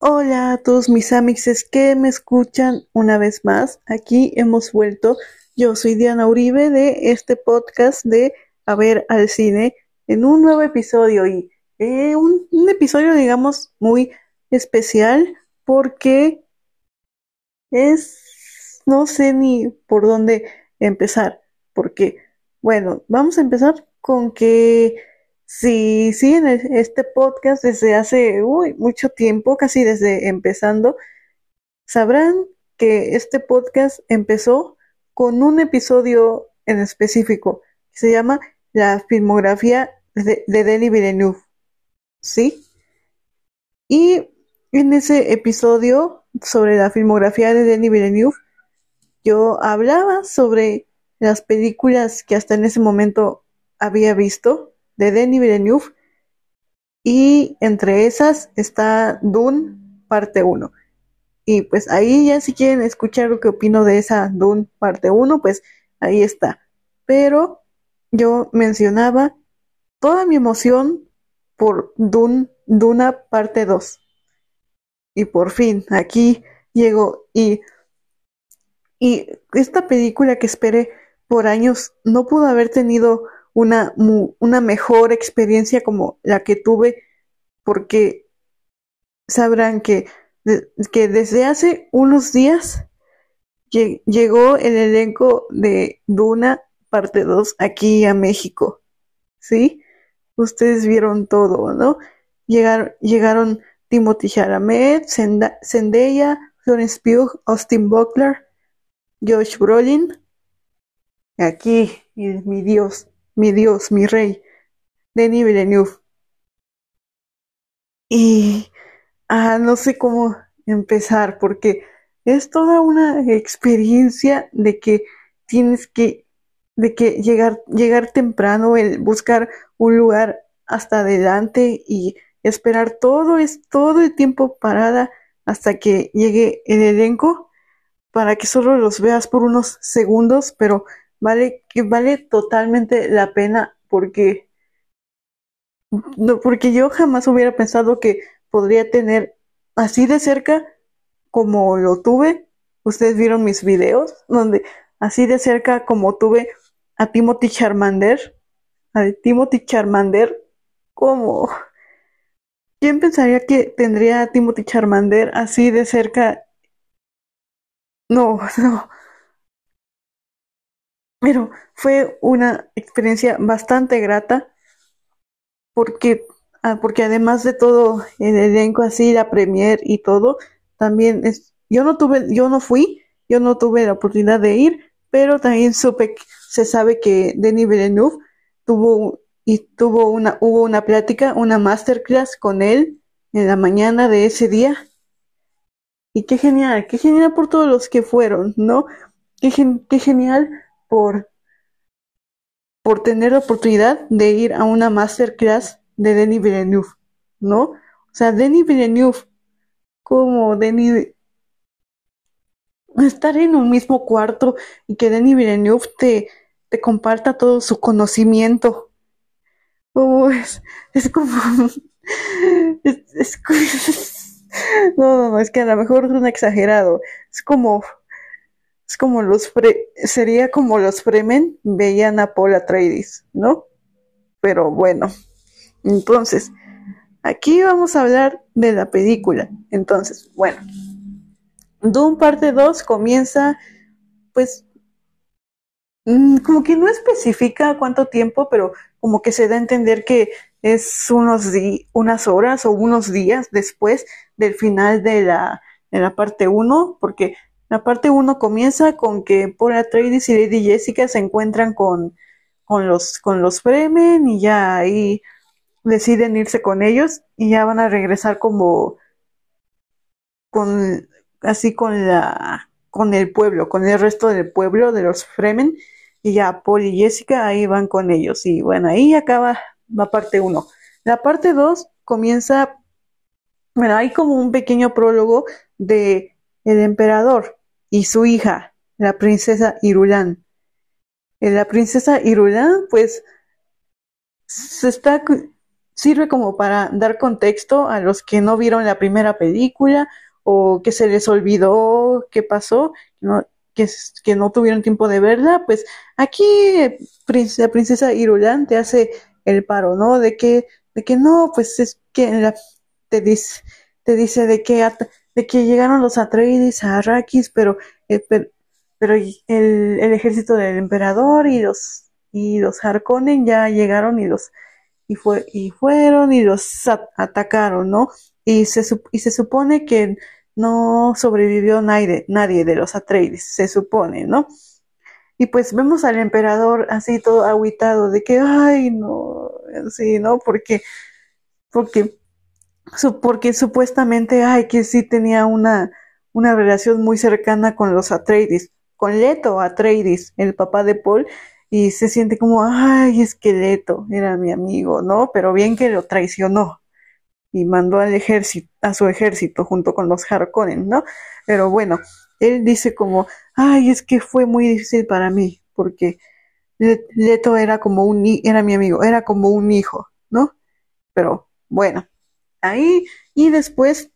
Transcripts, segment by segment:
Hola a todos mis amixes que me escuchan una vez más. Aquí hemos vuelto. Yo soy Diana Uribe de este podcast de A ver al cine en un nuevo episodio y eh, un, un episodio digamos muy especial porque es no sé ni por dónde empezar porque bueno vamos a empezar con que si siguen este podcast desde hace mucho tiempo, casi desde empezando, sabrán que este podcast empezó con un episodio en específico que se llama La filmografía de, de Denis Villeneuve. ¿Sí? Y en ese episodio sobre la filmografía de Denis Villeneuve, yo hablaba sobre las películas que hasta en ese momento había visto de Denis Villeneuve y entre esas está Dune parte 1. Y pues ahí ya si quieren escuchar lo que opino de esa Dune parte 1, pues ahí está. Pero yo mencionaba toda mi emoción por Dune, Duna parte 2. Y por fin, aquí llego y, y esta película que esperé por años no pudo haber tenido una, una mejor experiencia como la que tuve, porque sabrán que, que desde hace unos días llegó el elenco de Duna parte 2 aquí a México. ¿Sí? Ustedes vieron todo, ¿no? Llegaron, llegaron Timothy Chalamet, Zendaya, Florence Pugh, Austin Butler, Josh Brolin. Aquí, mi Dios, mi Dios, mi Rey, Denis Villeneuve. Y ah, no sé cómo empezar porque es toda una experiencia de que tienes que de que llegar llegar temprano, el buscar un lugar hasta adelante y esperar todo es todo el tiempo parada hasta que llegue el elenco para que solo los veas por unos segundos, pero vale, que vale totalmente la pena porque, no, porque yo jamás hubiera pensado que podría tener así de cerca como lo tuve. Ustedes vieron mis videos donde así de cerca como tuve a Timothy Charmander, a Timothy Charmander, como ¿Quién pensaría que tendría a Timothy Charmander así de cerca? No, no. Pero fue una experiencia bastante grata porque, ah, porque además de todo el elenco así, la premier y todo, también es, yo no tuve, yo no fui, yo no tuve la oportunidad de ir, pero también supe, se sabe que Denis Villeneuve tuvo y tuvo una, hubo una plática, una masterclass con él en la mañana de ese día. Y qué genial, qué genial por todos los que fueron, ¿no? Qué, qué genial por, por tener la oportunidad de ir a una masterclass de Denis Villeneuve, ¿no? O sea, Denis Villeneuve, como Denis, estar en un mismo cuarto y que Denis Villeneuve te, te comparta todo su conocimiento. Oh, es, es, como... No, no, no, es que a lo mejor es un exagerado. Es como es como los sería como los Fremen veían a Paul Atreides, ¿no? Pero bueno, entonces, aquí vamos a hablar de la película. Entonces, bueno, Doom parte 2 comienza, pues, mm, como que no especifica cuánto tiempo, pero como que se da a entender que es unos unas horas o unos días después del final de la, de la parte 1, porque la parte 1 comienza con que Paul Atreides y Lady Jessica se encuentran con, con los, con los Fremen y ya ahí deciden irse con ellos y ya van a regresar como con así con la con el pueblo, con el resto del pueblo de los Fremen y ya Paul y Jessica ahí van con ellos y bueno, ahí acaba la parte 1. La parte 2 comienza bueno, hay como un pequeño prólogo de el emperador y su hija, la princesa Irulan. Eh, la princesa Irulan, pues, se está, sirve como para dar contexto a los que no vieron la primera película o que se les olvidó qué pasó, que, que no tuvieron tiempo de verla, pues aquí la princesa Irulan te hace el paro, ¿no? De que, de que no, pues es que te dice, te dice de que, de que llegaron los Atreides a Arrakis, pero, eh, pero, el, el, ejército del emperador y los, y los Harkonnen ya llegaron y los y, fue, y fueron y los atacaron, ¿no? Y se, y se supone que no sobrevivió nadie, nadie de los Atreides, se supone, ¿no? Y pues vemos al emperador así todo aguitado de que, ay, no, sí, ¿no? Porque, porque, porque supuestamente, ay, que sí tenía una, una relación muy cercana con los Atreides, con Leto Atreides, el papá de Paul, y se siente como, ay, esqueleto, era mi amigo, ¿no? Pero bien que lo traicionó y mandó al ejército, a su ejército junto con los Harkonnen, ¿no? Pero bueno, él dice como, ay, es que fue muy difícil para mí, porque Leto era como un, era mi amigo, era como un hijo, ¿no? Pero bueno, ahí, y después,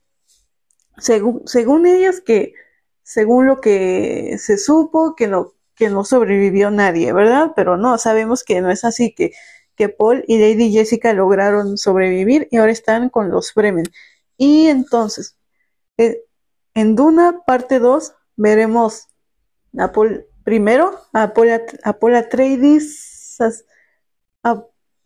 según, según ellas que, según lo que se supo, que lo, que no sobrevivió nadie, ¿verdad? Pero no, sabemos que no es así, que, que Paul y Lady Jessica lograron sobrevivir y ahora están con los Fremen. Y entonces, eh, en Duna, parte 2, veremos a Paul, primero a Paul, a Paul Atreides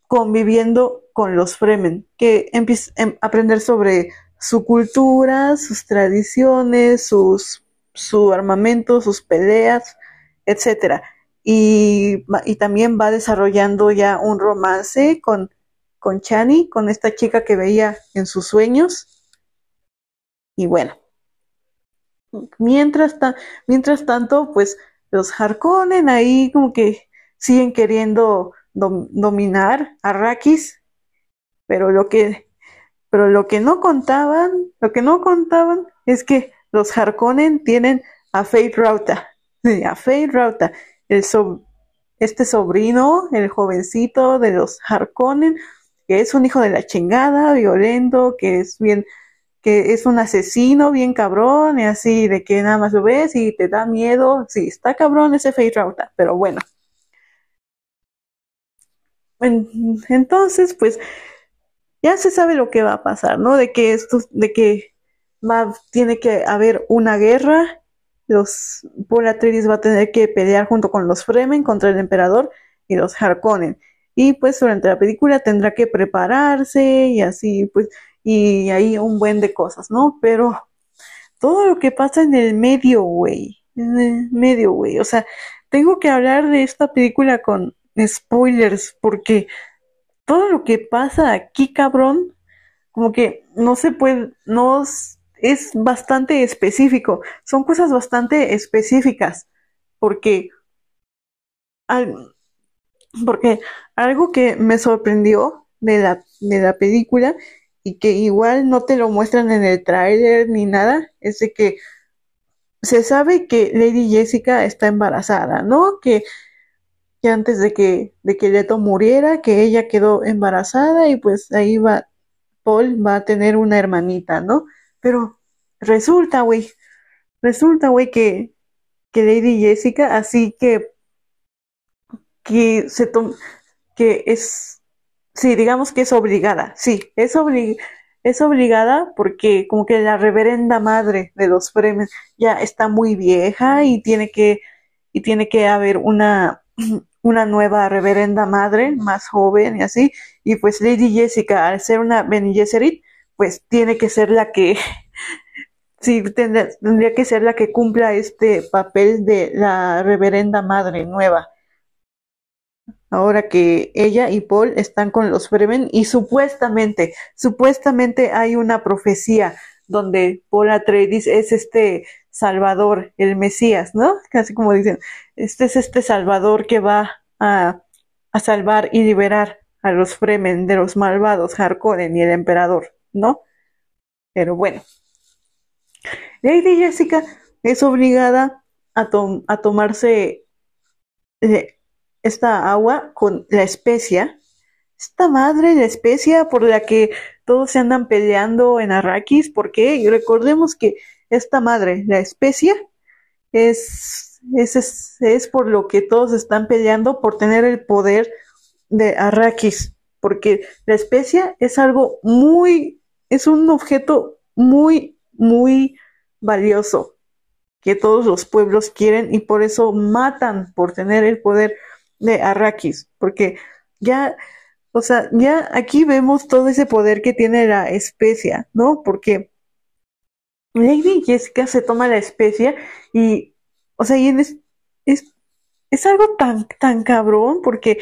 conviviendo con los Fremen, que empieza a em, aprender sobre su cultura, sus tradiciones, sus, su armamento, sus peleas, etcétera. Y, y, también va desarrollando ya un romance con, con Chani, con esta chica que veía en sus sueños. Y bueno, mientras, mientras tanto, pues los Harkonnen ahí como que siguen queriendo dominar a Rakis, pero lo que, pero lo que no contaban, lo que no contaban es que los Harkonnen tienen a Fate Rauta, a Fate Rauta, el este sobrino, el jovencito de los Harkonnen, que es un hijo de la chingada, violento, que es bien, que es un asesino bien cabrón, y así de que nada más lo ves y te da miedo. Sí, está cabrón ese Fate Rauta, pero bueno. Entonces, pues, ya se sabe lo que va a pasar, ¿no? De que esto, de que va, tiene que haber una guerra los Paul va a tener que pelear junto con los Fremen contra el emperador y los Harkonnen. Y pues durante la película tendrá que prepararse y así, pues, y hay un buen de cosas, ¿no? Pero todo lo que pasa en el medio, güey, en el medio, güey, o sea, tengo que hablar de esta película con spoilers porque todo lo que pasa aquí, cabrón, como que no se puede, no es bastante específico, son cosas bastante específicas, porque, porque algo que me sorprendió de la, de la película y que igual no te lo muestran en el tráiler ni nada, es de que se sabe que Lady Jessica está embarazada, ¿no? Que, que antes de que, de que Leto muriera, que ella quedó embarazada y pues ahí va, Paul va a tener una hermanita, ¿no? Pero resulta, güey, resulta, güey, que, que Lady Jessica, así que, que se que es, sí, digamos que es obligada, sí, es es obligada porque como que la reverenda madre de los premios ya está muy vieja y tiene que, y tiene que haber una, una nueva reverenda madre más joven y así, y pues Lady Jessica, al ser una Bene Gesserit, pues tiene que ser la que sí, tendría, que ser la que cumpla este papel de la reverenda madre nueva. Ahora que ella y Paul están con los Fremen y supuestamente, supuestamente hay una profecía donde Paul Atreides es este Salvador, el Mesías, ¿no? Casi como dicen, este es este Salvador que va a, a salvar y liberar a los Fremen de los malvados Harkonnen y el Emperador, ¿no? Pero bueno, Lady Jessica es obligada a, a tomarse eh, esta agua con la especia esta madre, la especia por la que todos se andan peleando en Arrakis, ¿por qué? Y recordemos que esta madre, la especia, es, es, es, por lo que todos están peleando por tener el poder de Arrakis, porque la especia es algo muy, es un objeto muy, muy valioso que todos los pueblos quieren y por eso matan por tener el poder de Arrakis, porque ya, o sea, ya aquí vemos todo ese poder que tiene la especia, ¿no? Porque Lady Jessica se toma la especia y, o sea, y es, es, es algo tan, tan cabrón porque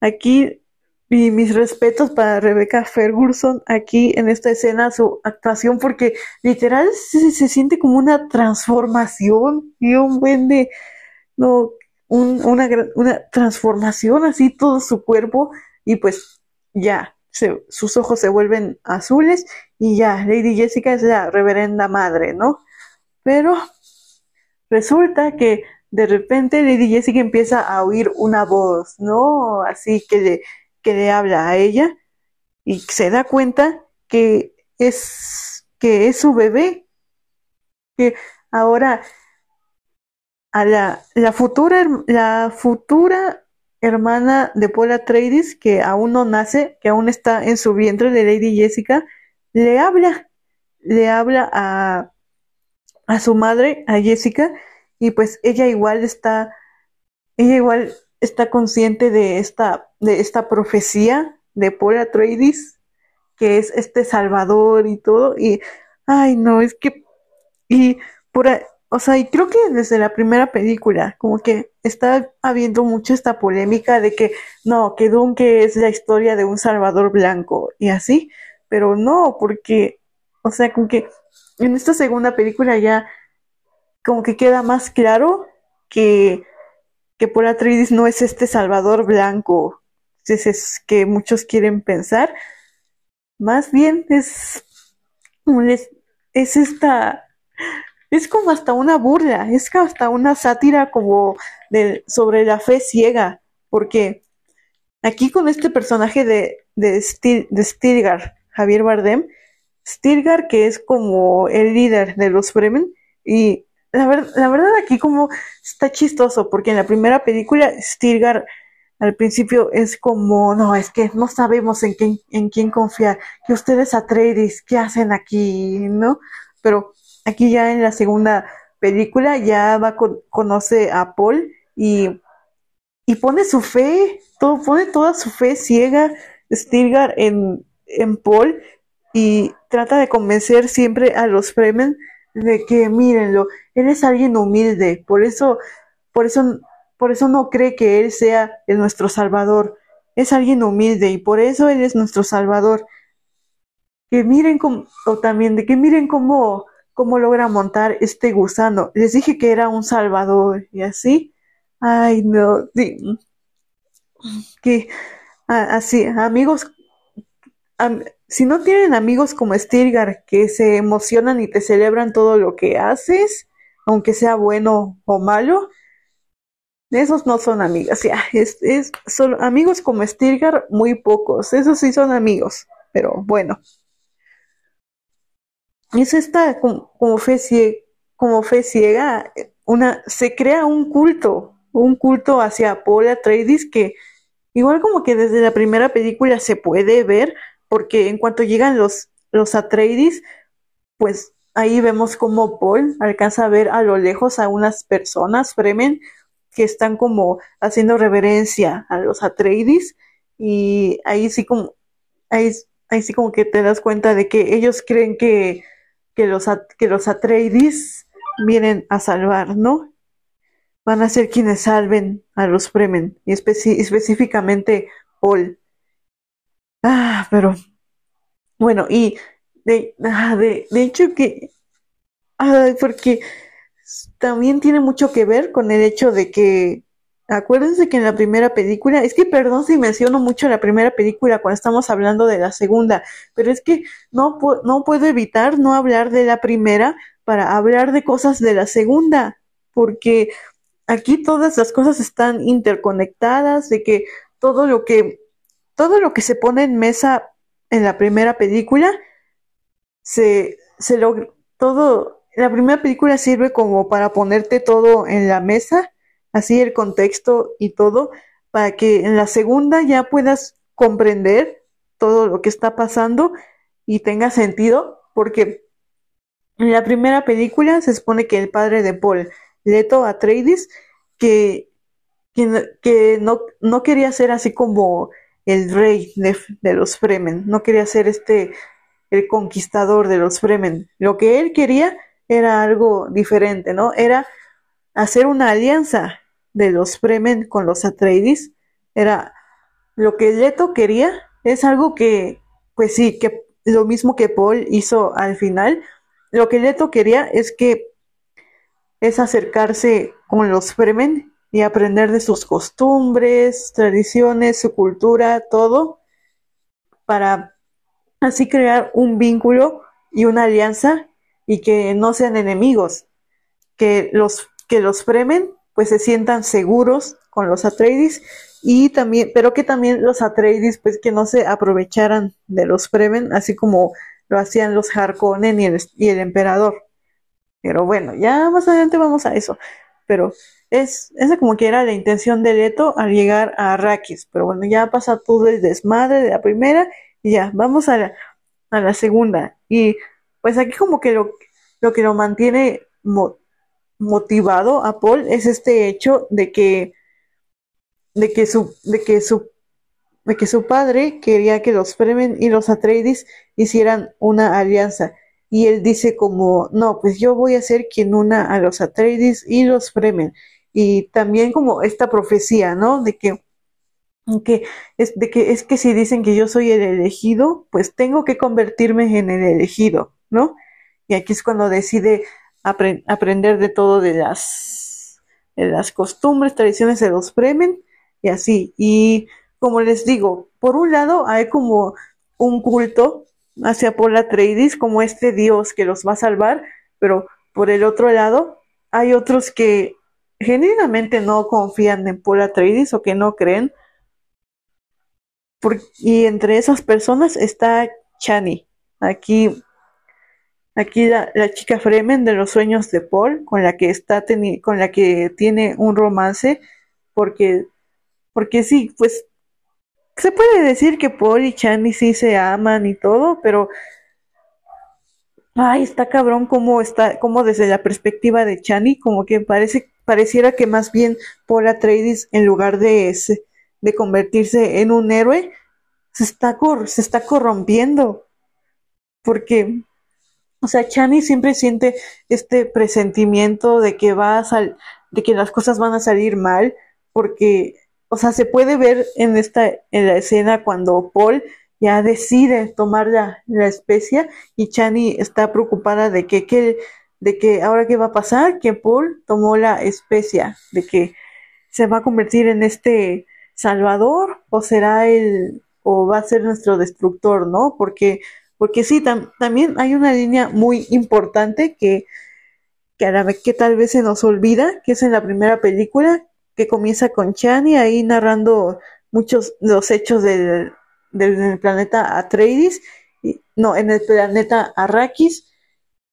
aquí, y mis respetos para Rebecca Ferguson aquí en esta escena, su actuación, porque literal se, se siente como una transformación y un buen de, no, un, una, una transformación así todo su cuerpo y pues ya, sus ojos se vuelven azules y ya, Lady Jessica es la reverenda madre, ¿no? Pero resulta que de repente Lady Jessica empieza a oír una voz, ¿no? Así que le, que le habla a ella y se da cuenta que es, que es su bebé, que ahora a la, la futura, la futura hermana de Paula Atreides, que aún no nace, que aún está en su vientre de Lady Jessica, le habla, le habla a, a su madre, a Jessica, y pues ella igual está, ella igual está consciente de esta, de esta profecía de Paula Atreides, que es este Salvador y todo, y, ay no, es que, y por, o sea, y creo que desde la primera película, como que está habiendo mucho esta polémica de que no, que Dunque es la historia de un Salvador blanco y así, pero no, porque, o sea, como que en esta segunda película ya como que queda más claro que, que por Atreides no es este Salvador blanco, es, que muchos quieren pensar, más bien es, es, es esta es como hasta una burla, es hasta una sátira como sobre la fe ciega, porque aquí con este personaje de, de, Stilgar, Javier Bardem, Stilgar que es como el líder de los Fremen, y la, la verdad aquí como está chistoso, porque en la primera película Stilgar al principio es como, no, es que no sabemos en quién, en quién confiar, que ustedes Atreides, ¿qué hacen aquí? ¿No? Pero Aquí ya en la segunda película ya va con, conoce a Paul y, y pone su fe, todo, pone toda su fe ciega Stilgar en, en Paul y trata de convencer siempre a los Fremen de que mírenlo, él es alguien humilde, por eso, por eso, por eso no cree que él sea el nuestro salvador, es alguien humilde y por eso él es nuestro salvador. Que miren como, o también de que miren cómo cómo logra montar este gusano. Les dije que era un salvador y así. Ay, no. Que así, amigos, si no tienen amigos como Stilgar que se emocionan y te celebran todo lo que haces, aunque sea bueno o malo, esos no son amigos. Ya, es, es, son amigos como Stilgar, muy pocos. Esos sí son amigos, pero bueno es esta como, fe ciega, como fe ciega, una, se crea un culto, un culto hacia Paul Atreides que igual como que desde la primera película se puede ver, porque en cuanto llegan los, los Atreides, pues ahí vemos como Paul alcanza a ver a lo lejos a unas personas, Fremen, que están como haciendo reverencia a los Atreides, y ahí sí como, ahí, ahí sí como que te das cuenta de que ellos creen que que los, que los Atreides vienen a salvar, ¿no? Van a ser quienes salven a los Fremen, y específicamente Paul. Ah, pero bueno, y de, ah, de, de hecho que, ah, porque también tiene mucho que ver con el hecho de que Acuérdense que en la primera película, es que perdón si menciono mucho la primera película cuando estamos hablando de la segunda, pero es que no, no puedo evitar no hablar de la primera para hablar de cosas de la segunda, porque aquí todas las cosas están interconectadas, de que todo lo que todo lo que se pone en mesa en la primera película, se, se logra, todo, la primera película sirve como para ponerte todo en la mesa, así el contexto y todo, para que en la segunda ya puedas comprender todo lo que está pasando y tenga sentido, porque en la primera película se supone que el padre de Paul, Leto Atreides, que, que, que no, no quería ser así como el rey de, los Fremen, no quería ser este el conquistador de los Fremen. Lo que él quería era algo diferente, ¿no? Era hacer una alianza de los Fremen con los Atreides. Era lo que Leto quería, es algo que, pues sí, que lo mismo que Paul hizo al final. Lo que Leto quería es que es acercarse con los Fremen y aprender de sus costumbres, tradiciones, su cultura, todo, para así crear un vínculo y una alianza y que no sean enemigos, que los que los Fremen pues se sientan seguros con los Atreides y también, pero que también los Atreides pues que no se aprovecharan de los Fremen, así como lo hacían los Harkonnen y el, y el emperador. Pero bueno, ya más adelante vamos a eso. Pero es, esa como que era la intención de Leto al llegar a Arrakis. Pero bueno, ya pasa todo el desmadre de la primera y ya, vamos a la, a la segunda. Y pues aquí como que lo, lo que lo mantiene mo, motivado a Paul es este hecho de que de que su de que su de que su padre quería que los Fremen y los Atreides hicieran una alianza y él dice como no pues yo voy a ser quien una a los Atreides y los Fremen y también como esta profecía no de que que es de que es que si dicen que yo soy el elegido pues tengo que convertirme en el elegido no y aquí es cuando decide apre aprender de todo de las de las costumbres tradiciones de los Fremen y así. Y como les digo por un lado hay como un culto hacia Paul Atreides como este dios que los va a salvar, pero por el otro lado hay otros que genuinamente no confían en Paul Atreides o que no creen. Y entre esas personas está Chani, aquí, aquí la, chica Fremen de los sueños de Paul, con la que está con la que tiene un romance, porque, porque sí, pues se puede decir que Paul y Chani sí se aman y todo, pero ay, está cabrón como está, como desde la perspectiva de Chani, como que parece, pareciera que más bien Paul Atreides, en lugar de, de convertirse en un héroe, se está, cor se está corrompiendo. Porque, o sea, Chani siempre siente este presentimiento de que va a sal de que las cosas van a salir mal, porque o sea, se puede ver en esta, en la escena cuando Paul ya decide tomar la, la especia y Chani está preocupada de que, que, de que ahora qué va a pasar, que Paul tomó la especia, de que se va a convertir en este salvador o será el, o va a ser nuestro destructor, ¿no? Porque, porque sí, tam, también hay una línea muy importante que, que a la vez que tal vez se nos olvida, que es en la primera película, que comienza con Chani ahí narrando muchos los hechos del, del planeta Atreides, y, no, en el planeta Arrakis,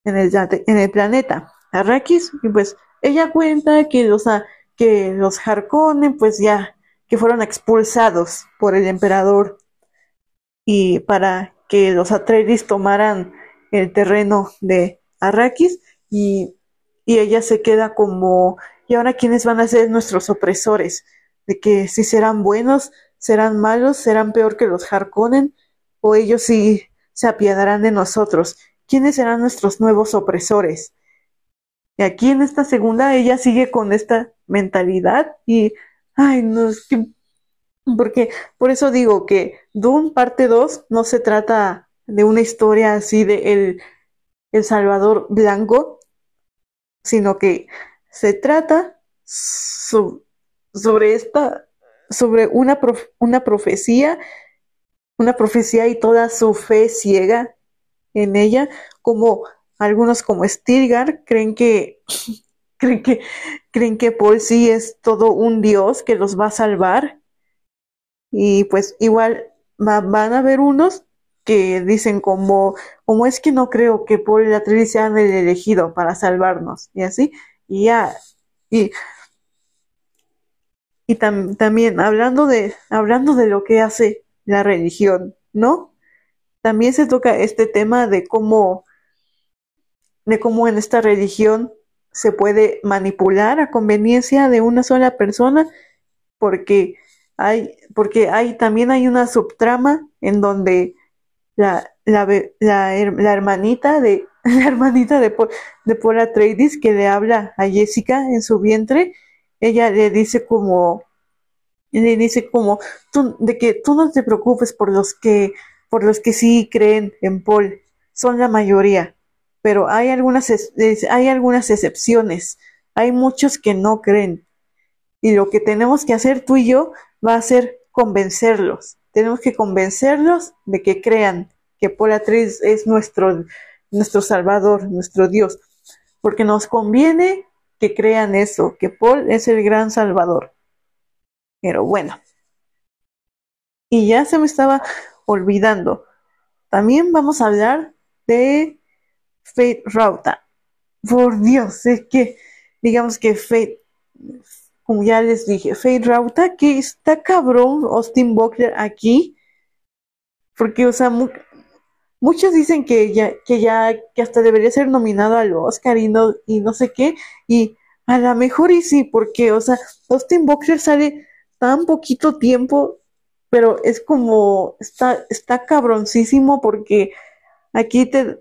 en el, en el planeta Arrakis, y pues ella cuenta que los, que los Harkonnen pues ya, que fueron expulsados por el emperador y para que los Atreides tomaran el terreno de Arrakis y, y ella se queda como y ahora quiénes van a ser nuestros opresores, de que si serán buenos, serán malos, serán peor que los Harkonnen, o ellos sí se apiadarán de nosotros. ¿Quiénes serán nuestros nuevos opresores? Y aquí en esta segunda ella sigue con esta mentalidad y, ay, no, es que, porque por eso digo que Doom parte 2 no se trata de una historia así de el, el Salvador blanco, sino que se trata so, sobre esta, sobre una, una profecía, una profecía y toda su fe ciega en ella, como algunos como Stilgar creen que creen que creen que Paul sí es todo un dios que los va a salvar y pues igual van a haber unos que dicen como, como es que no creo que por la Atreides sea el elegido para salvarnos, y así, y ya, y, y también hablando de, hablando de lo que hace la religión, ¿no? También se toca este tema de cómo, de cómo en esta religión se puede manipular a conveniencia de una sola persona, porque hay, porque hay, también hay una subtrama en donde la, la, la, la hermanita de, la hermanita de, de Paul Atreides que le habla a Jessica en su vientre, ella le dice como, le dice como, de que tú no te preocupes por los que, por los que sí creen en Paul, son la mayoría, pero hay algunas, hay algunas excepciones, hay muchos que no creen, y lo que tenemos que hacer tú y yo va a ser convencerlos, tenemos que convencerlos de que crean que Paul Atreides es nuestro, nuestro Salvador, nuestro Dios, porque nos conviene que crean eso, que Paul es el gran Salvador. Pero bueno. Y ya se me estaba olvidando. También vamos a hablar de Fate Rauta. Por Dios, es que digamos que Fate, como ya les dije, Fate Rauta, que está cabrón Austin Buckler aquí. Porque, o sea, muchos dicen que ya, que ya, que hasta debería ser nominado al Oscar y no, y no sé qué. Y a lo mejor y sí, porque, o sea, Austin Buckler sale tan poquito tiempo, pero es como, está, está cabroncísimo porque aquí te,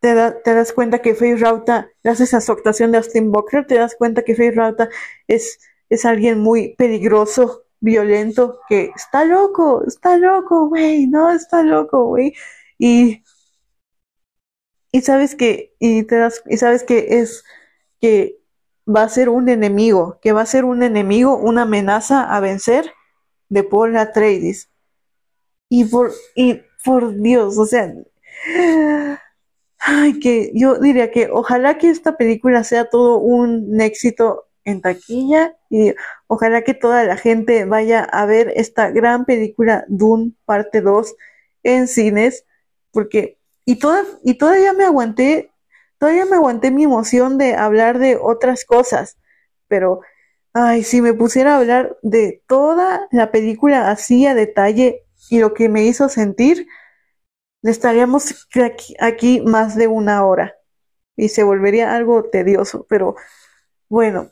te, das cuenta que Faye Rauta, gracias a su actuación de Austin Booker, te das cuenta que Faye Rauta es, es alguien muy peligroso, violento, que está loco, está loco, güey, no está loco, güey. Y, y sabes que, y te das, y sabes que es, que va a ser un enemigo, que va a ser un enemigo, una amenaza a vencer de Paul Atreides. Y por, y por Dios, o sea, ay, que yo diría que ojalá que esta película sea todo un éxito en taquilla y ojalá que toda la gente vaya a ver esta gran película Dune parte 2 en cines, porque y toda, y todavía me aguanté Todavía me aguanté mi emoción de hablar de otras cosas, pero, ay, si me pusiera a hablar de toda la película así a detalle y lo que me hizo sentir, estaríamos aquí, más de una hora. Y se volvería algo tedioso, pero bueno,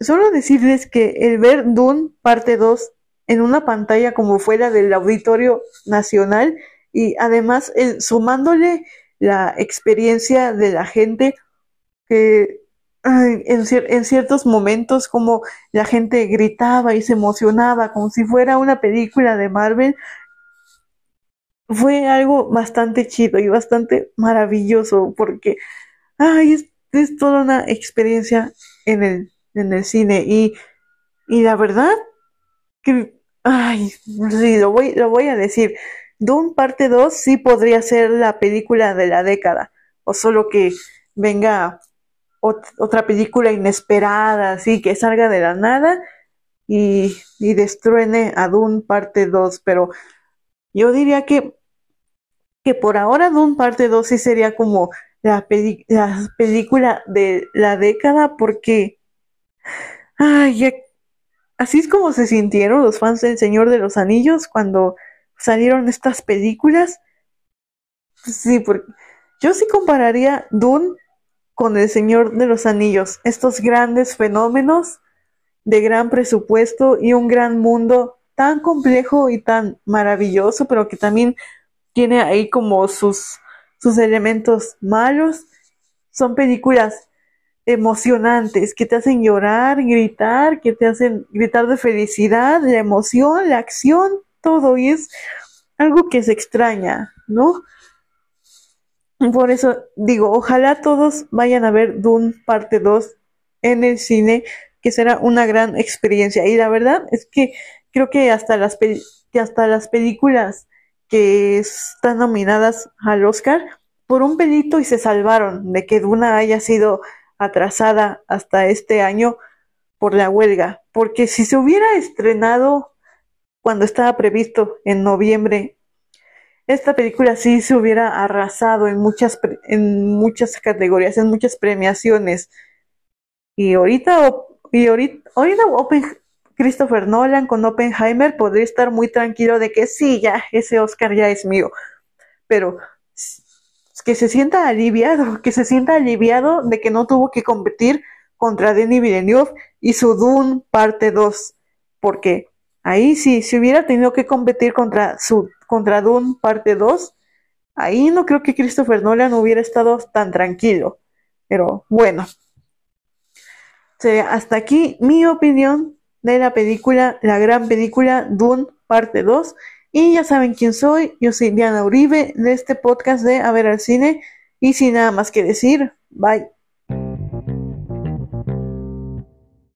solo decirles que el ver Dune parte 2 en una pantalla como fuera del Auditorio Nacional y además sumándole la experiencia de la gente que en, en, ciertos momentos como la gente gritaba y se emocionaba como si fuera una película de Marvel fue algo bastante chido y bastante maravilloso porque ay, es, toda una experiencia en el, en el cine y, y la verdad que ay, sí, lo voy, lo voy a decir Dune parte 2 sí podría ser la película de la década, o solo que venga otra película inesperada, así que salga de la nada y, y destruene a Dune parte 2, pero yo diría que, que por ahora Dune parte 2 sí sería como la, la película de la década porque ay, así es como se sintieron los fans del Señor de los Anillos cuando salieron estas películas. Sí, porque yo sí compararía Dune con El Señor de los Anillos, estos grandes fenómenos de gran presupuesto y un gran mundo tan complejo y tan maravilloso, pero que también tiene ahí como sus, sus elementos malos. Son películas emocionantes que te hacen llorar, gritar, que te hacen gritar de felicidad, la emoción, la acción, todo y es algo que se extraña, ¿no? Por eso digo, ojalá todos vayan a ver Dune parte 2 en el cine, que será una gran experiencia. Y la verdad es que creo que hasta las, hasta las películas que están nominadas al Oscar, por un pelito y se salvaron de que Duna haya sido atrasada hasta este año por la huelga. Porque si se hubiera estrenado cuando estaba previsto en noviembre, esta película sí se hubiera arrasado en muchas, en muchas categorías, en muchas premiaciones. Y ahorita, y ahorita, ahorita Christopher Nolan con Oppenheimer podría estar muy tranquilo de que sí, ya, ese Oscar ya es mío. Pero que se sienta aliviado, que se sienta aliviado de que no tuvo que competir contra Denis Villeneuve y su Dune parte 2, porque ahí sí, si hubiera tenido que competir contra su contra Dune parte 2, ahí no creo que Christopher Nolan hubiera estado tan tranquilo. Pero bueno, hasta aquí mi opinión de la película, la gran película Dune parte 2. Y ya saben quién soy, yo soy Diana Uribe de este podcast de A ver al cine y sin nada más que decir, bye.